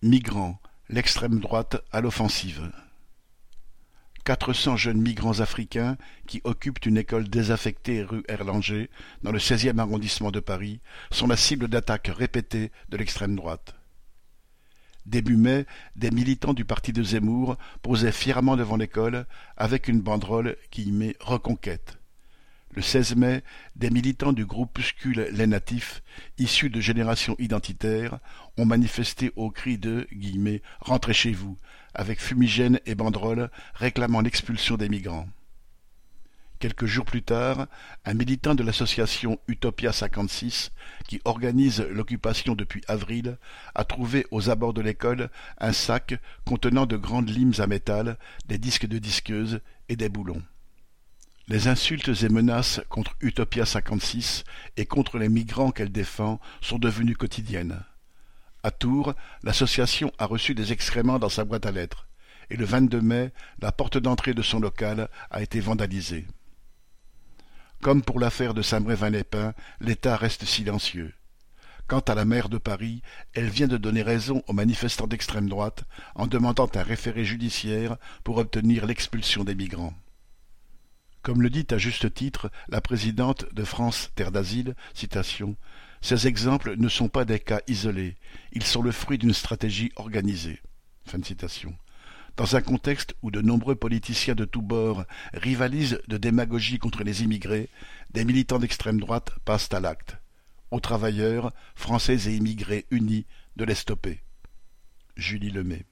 Migrants, l'extrême droite à l'offensive. Quatre cents jeunes migrants africains qui occupent une école désaffectée rue Erlanger, dans le seizième arrondissement de Paris, sont la cible d'attaques répétées de l'extrême droite. Début mai, des militants du parti de Zemmour posaient fièrement devant l'école avec une banderole qui y met Reconquête. Le 16 mai, des militants du groupuscule Les Natifs, issus de générations identitaires, ont manifesté au cri de « Rentrez chez vous » avec fumigènes et banderoles réclamant l'expulsion des migrants. Quelques jours plus tard, un militant de l'association Utopia 56, qui organise l'occupation depuis avril, a trouvé aux abords de l'école un sac contenant de grandes limes à métal, des disques de disqueuses et des boulons. Les insultes et menaces contre Utopia 56 et contre les migrants qu'elle défend sont devenues quotidiennes. À Tours, l'association a reçu des excréments dans sa boîte à lettres, et le 22 mai, la porte d'entrée de son local a été vandalisée. Comme pour l'affaire de Saint-Brévin-les-Pins, l'État reste silencieux. Quant à la maire de Paris, elle vient de donner raison aux manifestants d'extrême droite en demandant un référé judiciaire pour obtenir l'expulsion des migrants. Comme le dit à juste titre la présidente de France Terre d'Asile, Ces exemples ne sont pas des cas isolés, ils sont le fruit d'une stratégie organisée. Dans un contexte où de nombreux politiciens de tous bords rivalisent de démagogie contre les immigrés, des militants d'extrême droite passent à l'acte. Aux travailleurs, français et immigrés unis, de les stopper. Julie Lemay